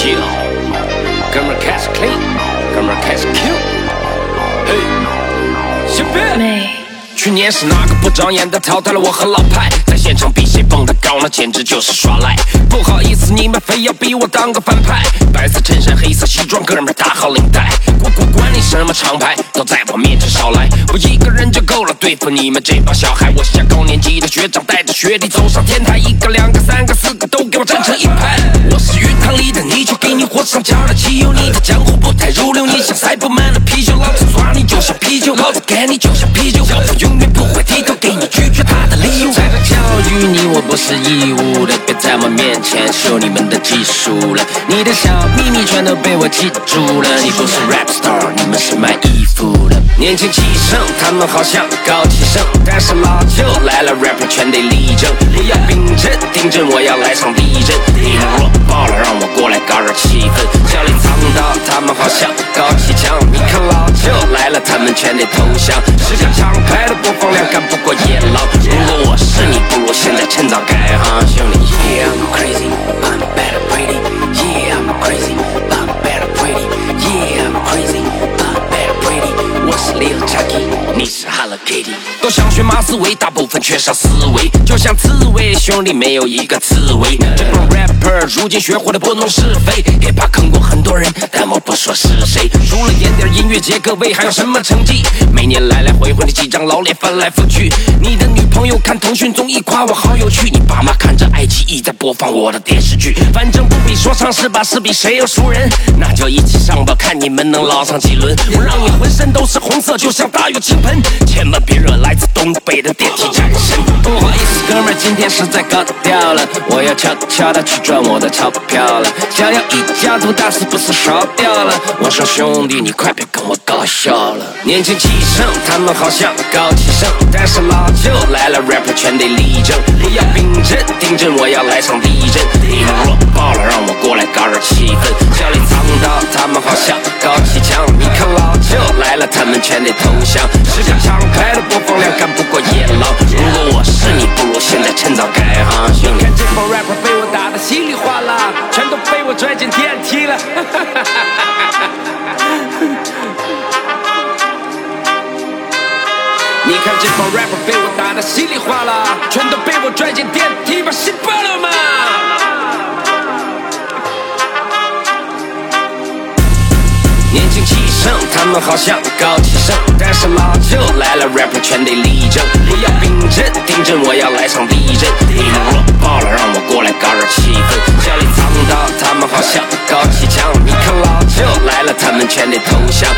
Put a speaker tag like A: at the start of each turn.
A: 开始 clean，哥们儿开始 Q，嘿，小编。去年是哪个不长眼的淘汰了我和老派，在现场比谁蹦得高，那简直就是耍赖。不好意思，你们非要逼我当个反派，白色衬衫黑色西装，哥们儿打好领带。我不管你什么厂牌，都在我面前少来，我一个人就够了对付你们这帮小孩。我像高年级的学长，带着学弟走上天台，一个两个三个四个都给我站成一排。我是鱼塘里的泥鳅，给你火上浇了汽油，你的江湖不太入流，你像塞不满的啤酒，老子抓你就像啤酒，老子干你就像啤酒。永远不会低头给你拒绝他的理由。在这教育你，我不是义务的，别在我面前秀你们的技术了。你的小秘密全都被我记住了。你不是 rap star，你们是卖衣服的。年轻气盛，他们好像高气盛，但是老舅来了，rapper 全得立正。不要冰镇，顶阵，我要来场地震。们全得投降。是个厂牌的播放量干不过野狼。如果我是你，不如现在趁早改行，兄弟。Yeah I'm crazy, I'm bad and pretty. Yeah I'm crazy, I'm bad and pretty. Yeah I'm crazy, I'm bad and pretty. 我是 Lil Chucky，你是 Hello Kitty。都想学马思维，大部分缺少思维，就像刺猬，兄弟没有一个刺猬。这帮 rapper 如今学会了拨弄是非，hiphop 坑过很多人，不说是谁。除了演点音乐节，各位还有什么成绩？每年来来回回的几张老脸翻来覆去。你的女朋友看腾讯综艺夸我好有趣，你爸妈看着爱奇艺在播放我的电视剧。反正不比说唱是吧？是比谁有熟人？那就一起上吧，看你们能捞上几轮。我让你浑身都是红色，就像大雨倾盆。千万别惹来自东北的电梯战神。不好意思，哥们，今天实在搞掉了，我要悄悄的去赚我的钞票了。想要一家独大是不是烧掉了我说兄弟，你快别跟我搞笑了。年轻气盛，他们好像高气盛，但是老舅来了，rapper 全得立正。不要冰镇，顶阵，我要来场地震。你们弱爆了，让我过来搞点气氛。小李藏刀，他们好像高气强。你看老舅来了，他们全得投降。是个厂牌的播放量干不过野狼。如果我是你，不如现在趁早改行，兄弟。看这帮 rapper 被我打得稀里哗啦，全都被我拽进电梯了。哈哈哈哈哈你看这帮 rapper 被我打得稀里哗啦，全都被我拽进电梯，把心爆了吗？年轻气盛，他们好像高气盛，但是老舅来了，rapper 全得立正。不要冰镇，顶阵，我要来场地震。你们弱爆了，让我过来搞点气氛。小李藏刀，他们好像高气强。你看老舅来了，他们全得投降。